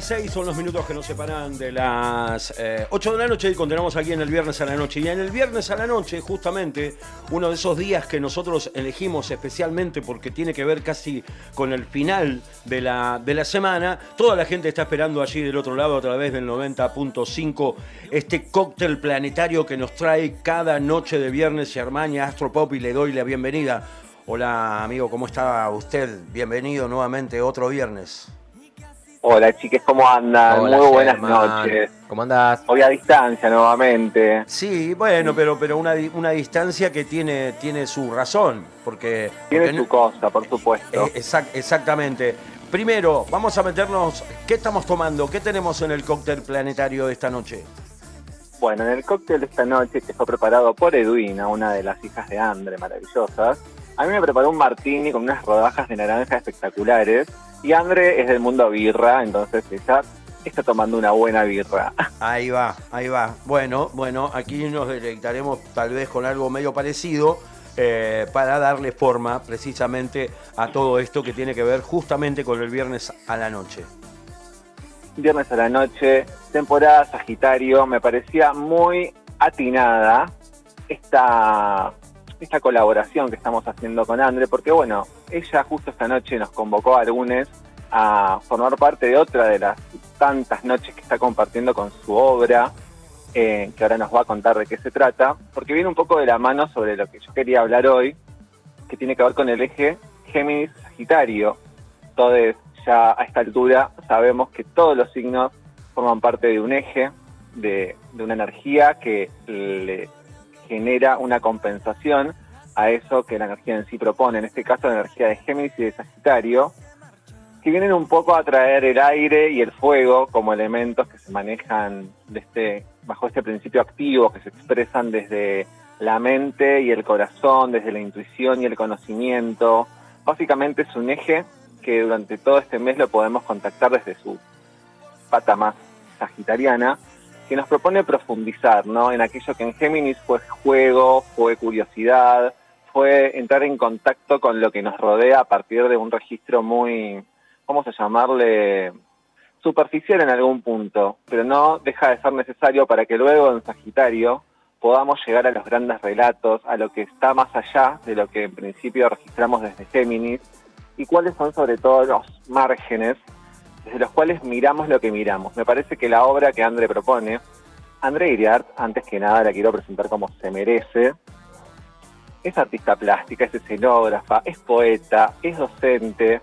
6 son los minutos que nos separan de las 8 de la noche y continuamos aquí en el viernes a la noche. Y en el viernes a la noche, justamente, uno de esos días que nosotros elegimos especialmente porque tiene que ver casi con el final de la, de la semana, toda la gente está esperando allí del otro lado a través del 90.5 este cóctel planetario que nos trae cada noche de viernes y Armania Astropop y le doy la bienvenida. Hola amigo, ¿cómo está usted? Bienvenido nuevamente otro viernes. Hola chiques, ¿cómo andan? Muy buenas noches. ¿Cómo andás? Hoy a distancia nuevamente. Sí, bueno, pero, pero una, una distancia que tiene, tiene su razón, porque... Tiene su cosa, por supuesto. Eh, exactamente. Primero, vamos a meternos, ¿qué estamos tomando? ¿Qué tenemos en el cóctel planetario de esta noche? Bueno, en el cóctel de esta noche, que fue preparado por Edwina, una de las hijas de Andre, maravillosas, a mí me preparó un martini con unas rodajas de naranja espectaculares y Andre es del mundo birra, entonces ella está tomando una buena birra. Ahí va, ahí va. Bueno, bueno, aquí nos deleitaremos tal vez con algo medio parecido. Eh, para darle forma precisamente a todo esto que tiene que ver justamente con el viernes a la noche. Viernes a la noche, temporada Sagitario, me parecía muy atinada esta esta colaboración que estamos haciendo con Andre, porque bueno, ella justo esta noche nos convocó a algunos a formar parte de otra de las tantas noches que está compartiendo con su obra, eh, que ahora nos va a contar de qué se trata, porque viene un poco de la mano sobre lo que yo quería hablar hoy, que tiene que ver con el eje Géminis-Sagitario. Todos ya a esta altura sabemos que todos los signos forman parte de un eje, de, de una energía que le genera una compensación a eso que la energía en sí propone, en este caso la energía de Géminis y de Sagitario, que vienen un poco a traer el aire y el fuego como elementos que se manejan de este, bajo este principio activo, que se expresan desde la mente y el corazón, desde la intuición y el conocimiento. Básicamente es un eje que durante todo este mes lo podemos contactar desde su pata más sagitariana que nos propone profundizar ¿no? en aquello que en Géminis fue juego, fue curiosidad, fue entrar en contacto con lo que nos rodea a partir de un registro muy, vamos a llamarle, superficial en algún punto, pero no deja de ser necesario para que luego en Sagitario podamos llegar a los grandes relatos, a lo que está más allá de lo que en principio registramos desde Géminis y cuáles son sobre todo los márgenes desde los cuales miramos lo que miramos. Me parece que la obra que André propone, André Iriart, antes que nada la quiero presentar como se merece, es artista plástica, es escenógrafa, es poeta, es docente,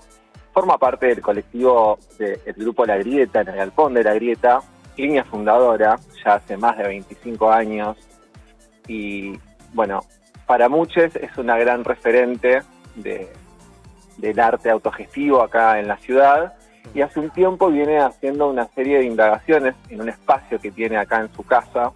forma parte del colectivo del grupo La Grieta, en el galpón de La Grieta, línea fundadora, ya hace más de 25 años, y bueno, para muchos es una gran referente de, del arte autogestivo acá en la ciudad, y hace un tiempo viene haciendo una serie de indagaciones en un espacio que tiene acá en su casa,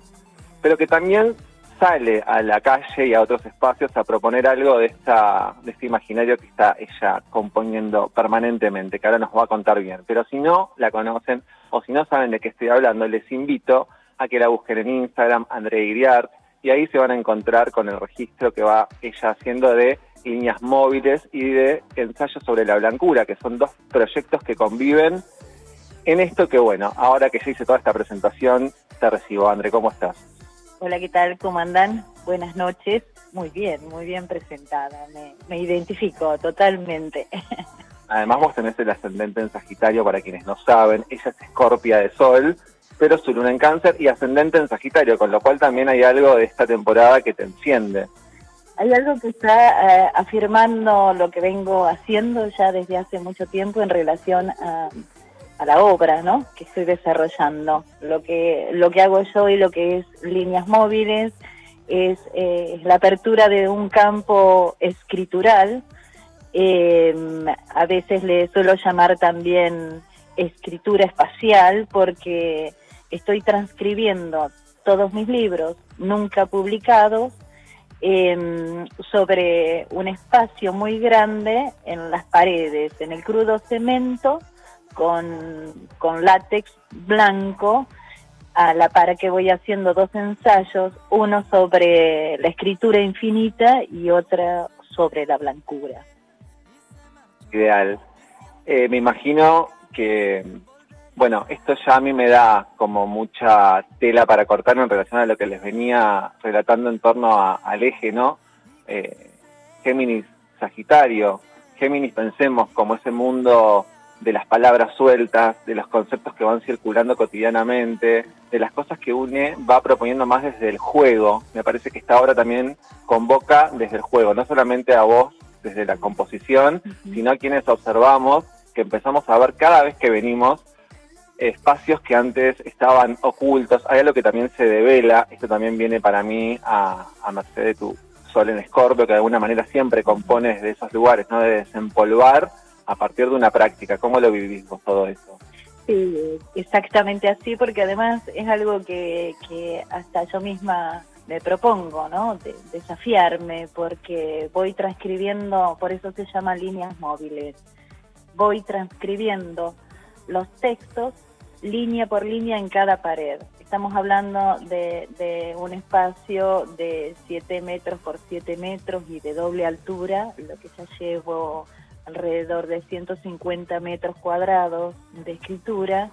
pero que también sale a la calle y a otros espacios a proponer algo de, esta, de este imaginario que está ella componiendo permanentemente, que ahora nos va a contar bien. Pero si no la conocen o si no saben de qué estoy hablando, les invito a que la busquen en Instagram, André Iriart, y ahí se van a encontrar con el registro que va ella haciendo de líneas móviles y de ensayos sobre la blancura, que son dos proyectos que conviven en esto que, bueno, ahora que ya hice toda esta presentación, te recibo, André, ¿cómo estás? Hola, ¿qué tal? ¿Cómo andan? Buenas noches. Muy bien, muy bien presentada. Me, me identifico totalmente. Además, vos tenés el ascendente en Sagitario, para quienes no saben. Ella es escorpia de sol, pero su luna en cáncer y ascendente en Sagitario, con lo cual también hay algo de esta temporada que te enciende hay algo que está eh, afirmando lo que vengo haciendo ya desde hace mucho tiempo en relación a, la obra, ¿no? Que estoy desarrollando. Lo que lo que hago yo y lo que es líneas móviles es eh, la apertura de un campo escritural. Eh, a veces le suelo llamar también escritura espacial porque estoy transcribiendo todos mis libros nunca publicados Em, sobre un espacio muy grande en las paredes, en el crudo cemento, con, con látex blanco, a la par que voy haciendo dos ensayos, uno sobre la escritura infinita y otro sobre la blancura. Ideal. Eh, me imagino que bueno, esto ya a mí me da como mucha tela para cortar en relación a lo que les venía relatando en torno al eje, ¿no? Eh, Géminis, Sagitario. Géminis, pensemos como ese mundo de las palabras sueltas, de los conceptos que van circulando cotidianamente, de las cosas que une, va proponiendo más desde el juego. Me parece que esta obra también convoca desde el juego, no solamente a vos desde la composición, sino a quienes observamos, que empezamos a ver cada vez que venimos espacios que antes estaban ocultos. Hay algo que también se devela, esto también viene para mí a, a merced de tu sol en escorpio, que de alguna manera siempre compones de esos lugares, ¿no? De desempolvar a partir de una práctica. ¿Cómo lo vivís vos todo eso? Sí, exactamente así, porque además es algo que, que hasta yo misma me propongo, ¿no? De, desafiarme, porque voy transcribiendo, por eso se llama líneas móviles, voy transcribiendo los textos línea por línea en cada pared. Estamos hablando de, un espacio de 7 metros por 7 metros y de doble altura, lo que ya llevo alrededor de 150 metros cuadrados de escritura.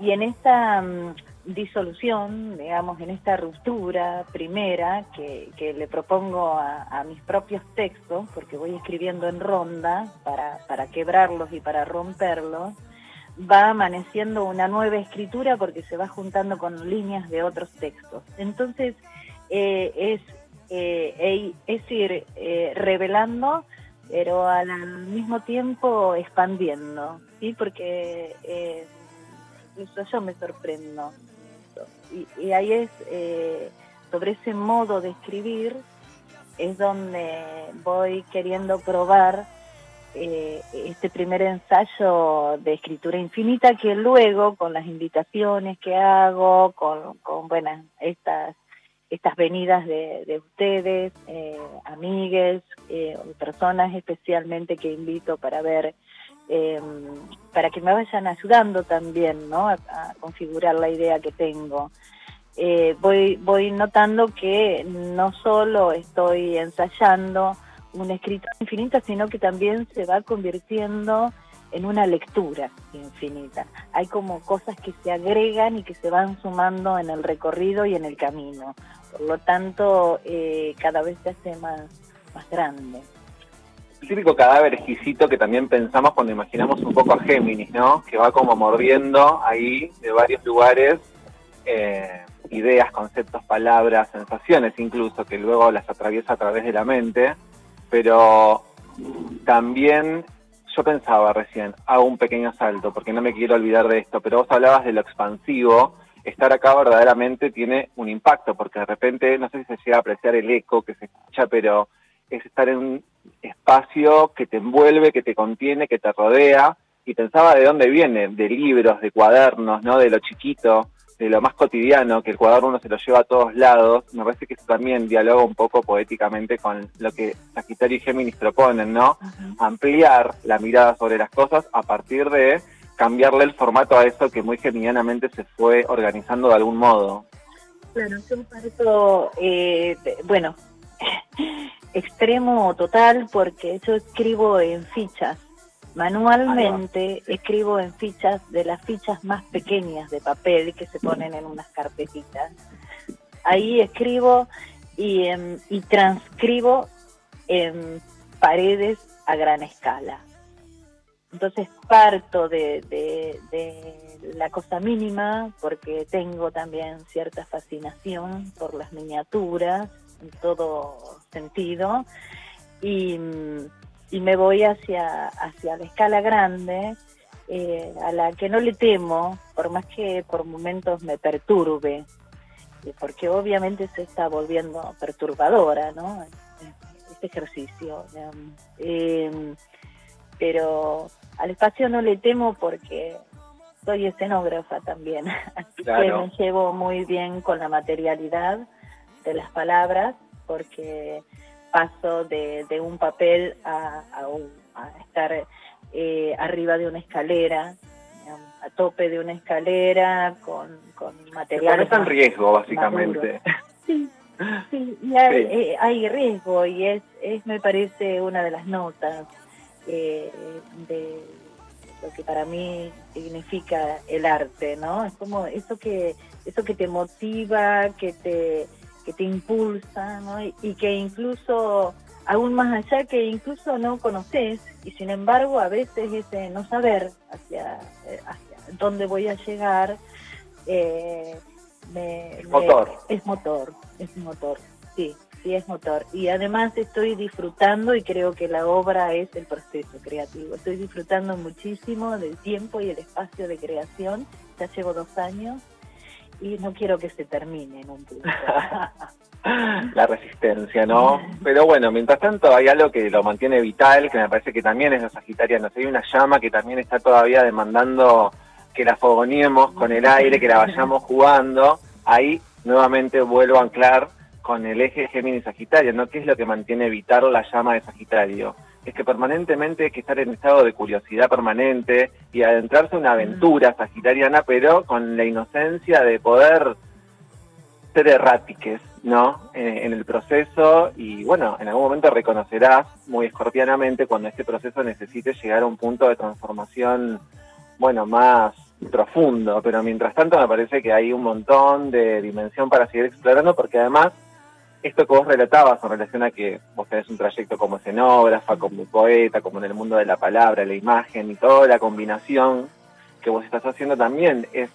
Y en esta mm, disolución, digamos, en esta ruptura primera que, le propongo a, mis propios textos, porque voy escribiendo en ronda para, para quebrarlos y para romperlos, va amaneciendo una nueva escritura porque se va juntando con líneas de otros textos. Entonces, eh, es, eh, es ir eh, revelando, pero al mismo tiempo expandiendo, ¿sí? Porque incluso yo me sorprendo. Y, y ahí es, sobre ese modo de escribir, es donde voy queriendo probar eh, este primer ensayo de escritura infinita que luego con las invitaciones que hago, con, con bueno, estas, estas venidas de, ustedes, eh, amigues, eh, personas especialmente que invito para ver, eh, para que me vayan ayudando también ¿no? a, configurar la idea que tengo. voy, voy notando que no solo estoy ensayando, una escritura infinita, sino que también se va convirtiendo en una lectura infinita. Hay como cosas que se agregan y que se van sumando en el recorrido y en el camino. Por lo tanto, eh, cada vez se hace más, más grande. El típico cadáver exquisito que también pensamos cuando imaginamos un poco a Géminis, ¿no? Que va como mordiendo ahí de varios lugares eh, ideas, conceptos, palabras, sensaciones incluso, que luego las atraviesa a través de la mente pero también yo pensaba recién, hago un pequeño salto, porque no me quiero olvidar de esto, pero vos hablabas de lo expansivo, estar acá verdaderamente tiene un impacto, porque de repente, no sé si se llega a apreciar el eco que se escucha, pero es estar en un espacio que te envuelve, que te contiene, que te rodea, y pensaba de dónde viene, de libros, de cuadernos, ¿no? De lo chiquito, de lo más cotidiano, que el cuaderno uno se lo lleva a todos lados, me parece que eso también dialoga un poco poéticamente con lo que Sagitario y Géminis proponen, ¿no? Ampliar la mirada sobre las cosas a partir de cambiarle el formato a eso que muy geminianamente se fue organizando de algún modo. Claro, es un parto, eh, bueno, extremo total porque yo escribo en fichas Manualmente escribo en fichas de las fichas más pequeñas de papel que se ponen en unas carpetitas. Ahí escribo y, em, y transcribo en paredes a gran escala. Entonces parto de, de, la cosa mínima porque tengo también cierta fascinación por las miniaturas en todo sentido y y me voy hacia, hacia la escala grande, eh, a la que no le temo, por más que por momentos me perturbe, porque obviamente se está volviendo perturbadora, ¿no? Este ejercicio. Eh, pero al espacio no le temo porque soy escenógrafa también, así que me llevo muy bien con la materialidad de las palabras, porque paso de, un papel a, estar eh, arriba de una escalera, a tope de una escalera, con, con material. en riesgo, básicamente. Sí, sí, y eh, hay, riesgo y es, es, me parece, una de las notas eh, de lo que para mí significa el arte, ¿no? Es como eso que, eso que te motiva, que te, que te impulsa, ¿no? Y, que incluso, aún más allá, que incluso no conoces, y sin embargo a veces ese no saber hacia, eh, hacia dónde voy a llegar, eh, me, es motor. es motor, es motor, sí sí es motor. Y además estoy disfrutando y creo que la obra es el proceso creativo. Estoy disfrutando muchísimo del tiempo y el espacio de creación. Ya llevo dos años y no quiero que se termine en un punto. la resistencia, ¿no? Pero bueno, mientras tanto hay algo que lo mantiene vital, que me parece que también es la Sagitariano. Hay una llama que también está todavía demandando que la fogoneemos con el aire, que la vayamos jugando. Ahí nuevamente vuelvo a anclar con el eje Géminis-Sagitario, ¿no? ¿Qué es lo que mantiene vital la llama de Sagitario? Es que permanentemente hay que estar en estado de curiosidad permanente y adentrarse en una aventura sagitariana, pero con la inocencia de poder ser errátiques, ¿no? Eh, en el proceso y bueno, en algún momento reconocerás muy escorpianamente cuando este proceso necesite llegar a un punto de transformación, bueno, más profundo, pero mientras tanto me parece que hay un montón de dimensión para seguir explorando porque además esto que vos relatabas en relación a que vos tenés un trayecto como escenógrafa, como poeta, como en el mundo de la palabra, la imagen y toda la combinación que vos estás haciendo también es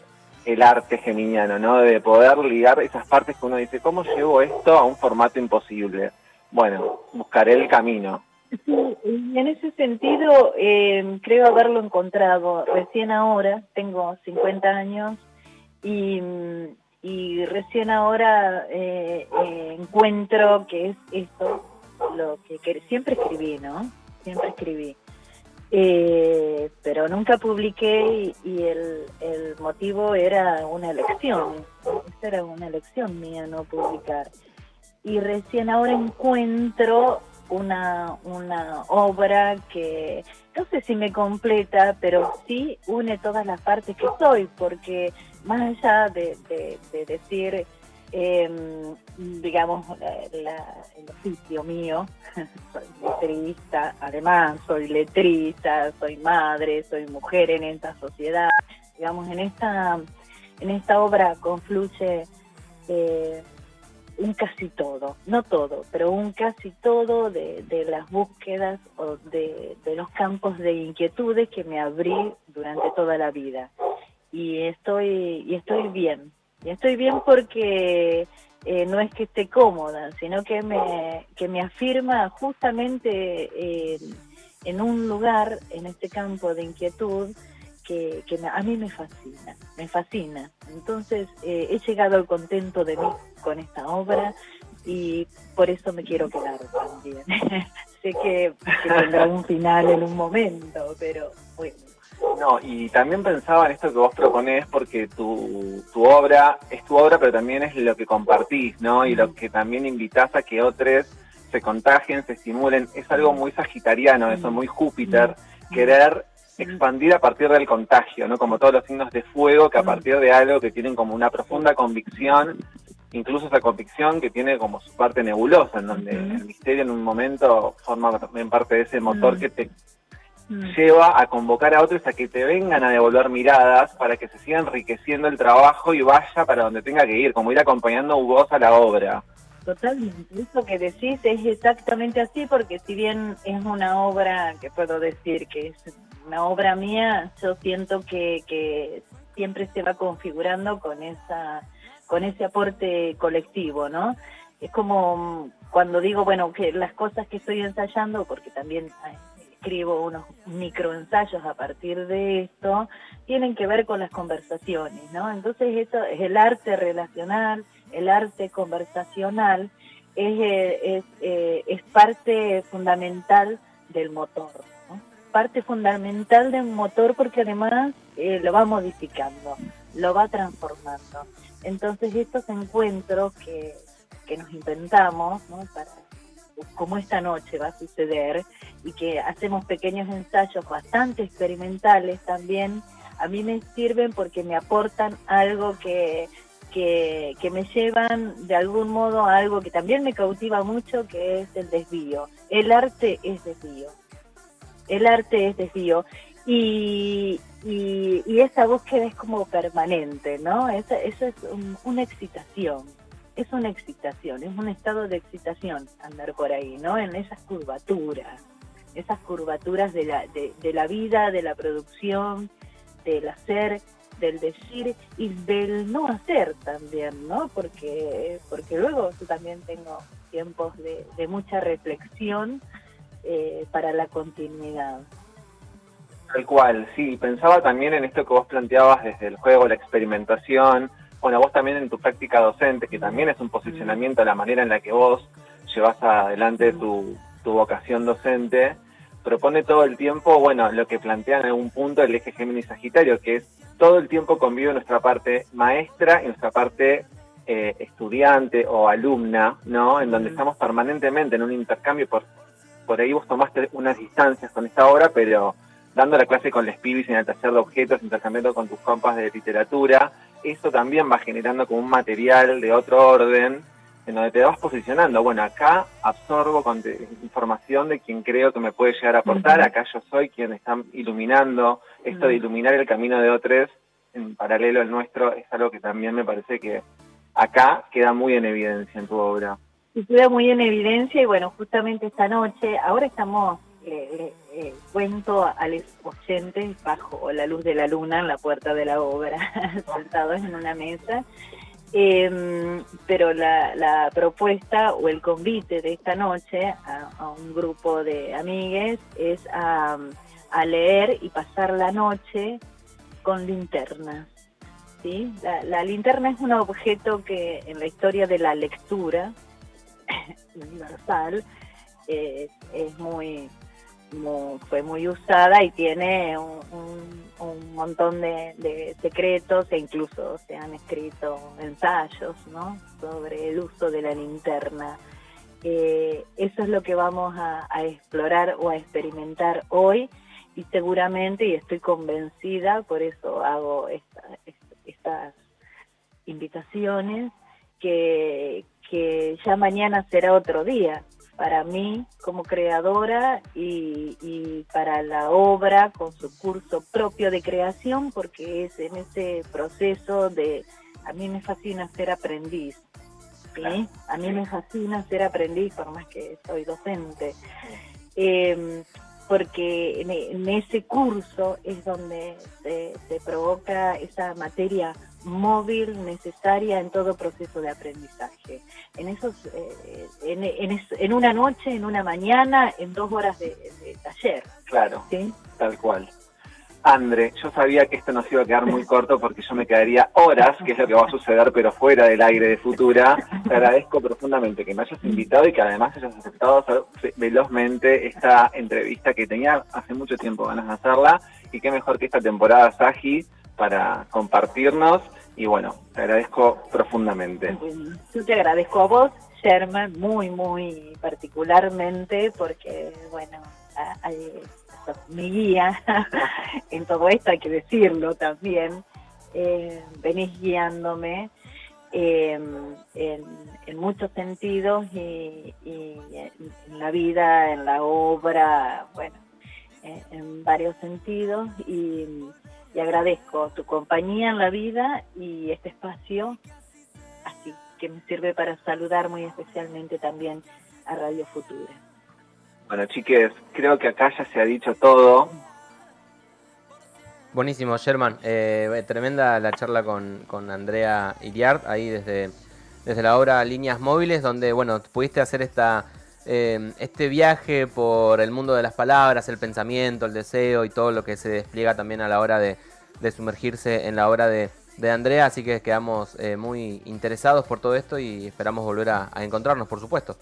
el arte geminiano, ¿no? De poder ligar esas partes que uno dice, ¿cómo llevo esto a un formato imposible? Bueno, buscaré el camino. Sí, en ese sentido eh, creo haberlo encontrado recién ahora, tengo 50 años y y recién ahora eh, eh, encuentro que es esto lo que, siempre escribí, ¿no? Siempre escribí. Eh, pero nunca publiqué y, el, el, motivo era una elección. Esa era una elección mía no publicar. Y recién ahora encuentro una, una obra que no sé si me completa, pero sí une todas las partes que soy, porque más allá de, decir, em, digamos, el oficio mío, soy letrista, además soy letrista, soy madre, soy mujer en esta sociedad, digamos, en esta, en esta obra confluye eh, un casi todo, no todo, pero un casi todo de, las búsquedas o de, los campos de inquietudes que me abrí durante toda la vida. Y estoy, y estoy bien. Y estoy bien porque eh, no es que esté cómoda, sino que me, que me afirma justamente en un lugar, en este campo de inquietud, que, a mí me fascina, me fascina. Entonces eh, he llegado al contento de mí con esta obra y por eso me quiero quedar también. sé que, tendrá un final en un momento, pero bueno. No, y también pensaba en esto que vos proponés porque tu, tu obra es tu obra, pero también es lo que compartís, ¿no? Y lo que también invitás a que otros se contagien, se estimulen. Es algo muy sagitariano, eso, muy Júpiter, querer expandir a partir del contagio, ¿no? Como todos los signos de fuego que a partir de algo que tienen como una profunda convicción, incluso esa convicción que tiene como su parte nebulosa, en donde el misterio en un momento forma también parte de ese motor que te lleva a convocar a otros a que te vengan a devolver miradas para que se siga enriqueciendo el trabajo y vaya para donde tenga que ir, como ir acompañando vos a la obra. Totalmente, eso que decís es exactamente así, porque si bien es una obra que puedo decir que es una obra mía, yo siento que, que siempre se va configurando con esa con ese aporte colectivo, ¿no? Es como cuando digo, bueno, que las cosas que estoy ensayando, porque también escribo unos microensayos a partir de esto, tienen que ver con las conversaciones, ¿no? Entonces eso es el arte relacional, el arte conversacional, es, eh, es, eh, es parte fundamental del motor, parte fundamental de un motor porque además eh, lo va modificando, lo va transformando. Entonces estos encuentros que, que nos inventamos, ¿no? Para, como esta noche va a suceder, y que hacemos pequeños ensayos bastante experimentales también, a mí me sirven porque me aportan algo que, que, me llevan de algún modo a algo que también me cautiva mucho, que es el desvío. El arte es desvío el arte es desvío. Y, y, esa búsqueda es como permanente, ¿no? Eso, eso es una excitación, es una excitación, es un estado de excitación andar por ahí, ¿no? En esas curvaturas, esas curvaturas de la, de, de la vida, de la producción, del hacer, del decir y del no hacer también, ¿no? Porque, porque luego yo también tengo tiempos de, mucha reflexión eh, para la continuidad. Tal cual, sí, pensaba también en esto que vos planteabas desde el juego, la experimentación, bueno, vos también en tu práctica docente, que también es un posicionamiento a la manera en la que vos llevas adelante tu, tu vocación docente, propone todo el tiempo, bueno, lo que plantea en algún punto el eje Géminis Sagitario, que es todo el tiempo convive nuestra parte maestra y nuestra parte eh, estudiante o alumna, ¿no? En donde estamos permanentemente en un intercambio, por, por ahí vos tomaste unas distancias con esta obra, pero dando la clase con les pibis en el taller de objetos, intercambiando con tus compas de literatura, eso también va generando como un material de otro orden en donde te vas posicionando. Bueno, acá absorbo con información de quien creo que me puede llegar a aportar, acá yo soy quien está iluminando. Esto de iluminar el camino de otros en paralelo al nuestro es algo que también me parece que acá queda muy en evidencia en tu obra. Y queda muy en evidencia y bueno, justamente esta noche, ahora estamos, eh, cuento a los oyentes bajo la luz de la luna en la puerta de la obra, sentados en una mesa eh, pero la, propuesta o el convite de esta noche a, un grupo de amigues es a, leer y pasar la noche con linternas. ¿sí? La, la, linterna es un objeto que en la historia de la lectura universal eh, es muy fue muy usada y tiene un, montón de, secretos e incluso se han escrito ensayos ¿no? sobre el uso de la linterna. Eh, eso es lo que vamos a, explorar o a experimentar hoy y seguramente, y estoy convencida, por eso hago estas invitaciones, que, que ya mañana será otro día, para mí como creadora y, para la obra con su curso propio de creación, porque es en ese proceso de, a mí me fascina ser aprendiz, ¿sí? A mí me fascina ser aprendiz, por más que soy docente. Eh, porque en, ese curso es donde se, provoca esa materia móvil necesaria en todo proceso de aprendizaje. En esos, eh, en, una noche, en una mañana, en dos horas de, taller. Claro, tal cual. Andre, yo sabía que esto nos iba a quedar muy corto porque yo me quedaría horas, que es lo que va a suceder, pero fuera del aire de Futura. Te agradezco profundamente que me hayas invitado y que además hayas aceptado velozmente esta entrevista que tenía hace mucho tiempo ganas de hacerla. Y qué mejor que esta temporada Saji para compartirnos. Y bueno, te agradezco profundamente. Yo te agradezco a vos, Sherman, muy, muy particularmente, porque, bueno, mi guía en todo esto, hay que decirlo también. Eh, venís guiándome em, en, muchos sentidos y, en, la vida, en la obra, bueno, en varios sentidos y, y agradezco tu compañía en la vida y este espacio, así que me sirve para saludar muy especialmente también a Radio Futura. Bueno, chiques, creo que acá ya se ha dicho todo. Buenísimo, Sherman. Eh, tremenda la charla con, con Andrea Iriart, ahí desde, desde la obra Líneas Móviles, donde, bueno, pudiste hacer esta, eh, este viaje por el mundo de las palabras, el pensamiento, el deseo y todo lo que se despliega también a la hora de, sumergirse en la obra de, Andrea. Así que quedamos eh, muy interesados por todo esto y esperamos volver a encontrarnos, por supuesto.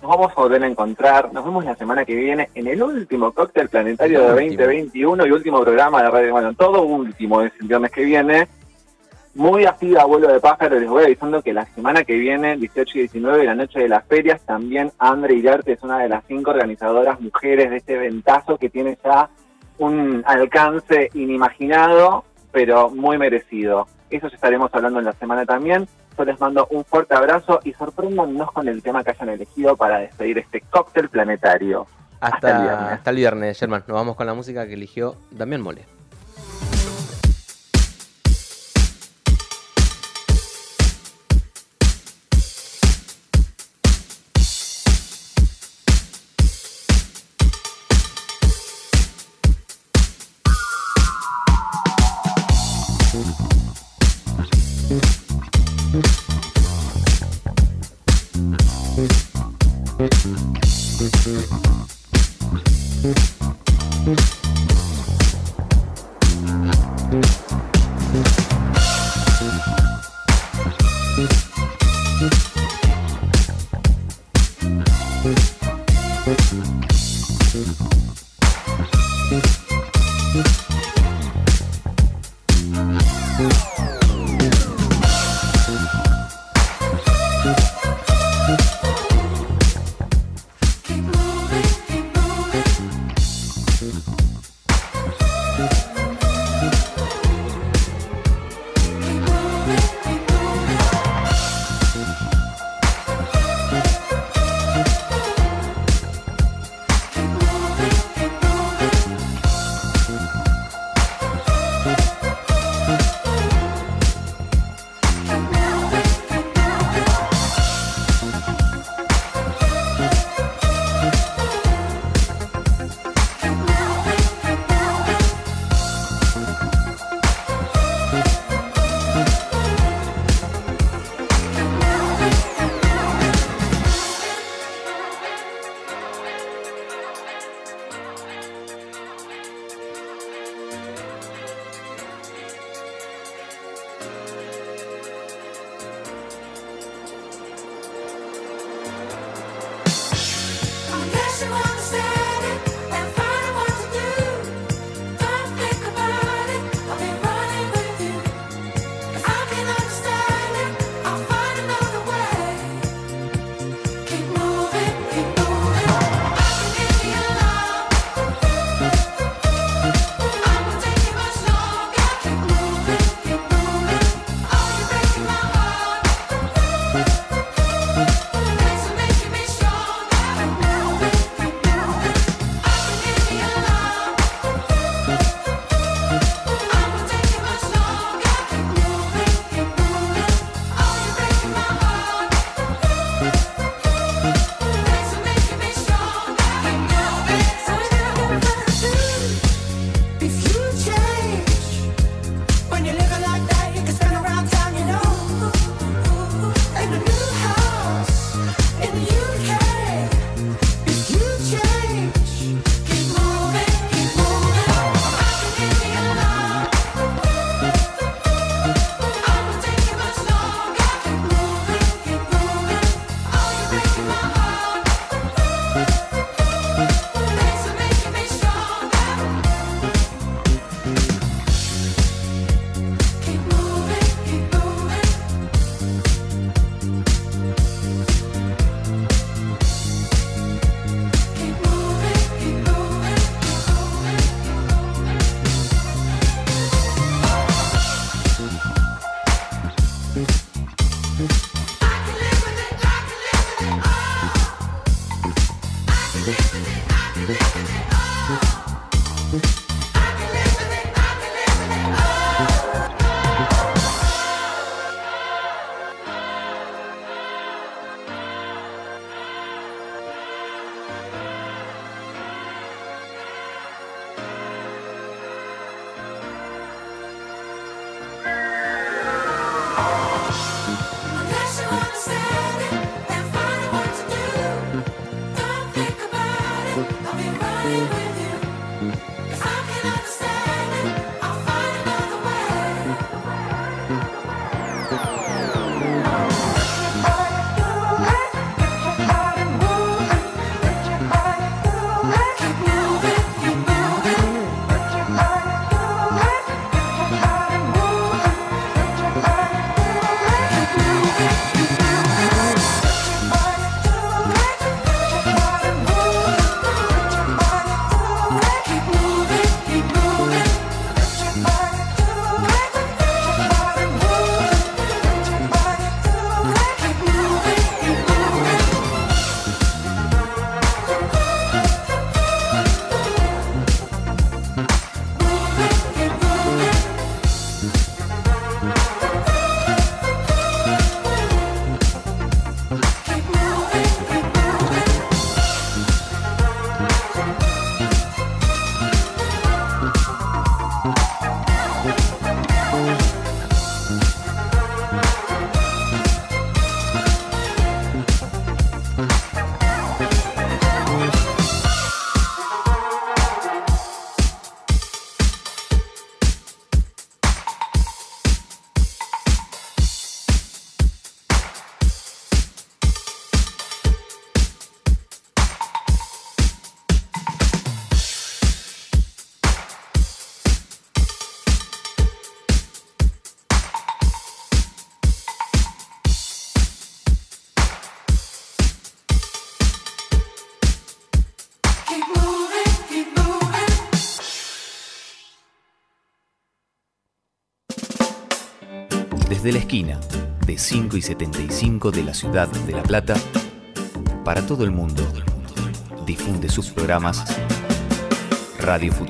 Nos vamos a volver a encontrar. Nos vemos la semana que viene en el último cóctel planetario de 2021 y último programa de radio. Bueno, todo último es el viernes que viene. Muy así a vuelo de pájaro, les voy avisando que la semana que viene, 18 y 19, la noche de las ferias, también Andre Irarte es una de las cinco organizadoras mujeres de este ventazo que tiene ya un alcance inimaginado, pero muy merecido. Eso ya estaremos hablando en la semana también. Yo les mando un fuerte abrazo y sorpréndanos con el tema que hayan elegido para despedir este cóctel planetario. Hasta, hasta el viernes. Hasta el viernes, Germán. Nos vamos con la música que eligió Damián Mole. I've all. Esquina de 5 y 75 de la ciudad de La Plata, para todo el mundo, difunde sus programas Radio Futuro.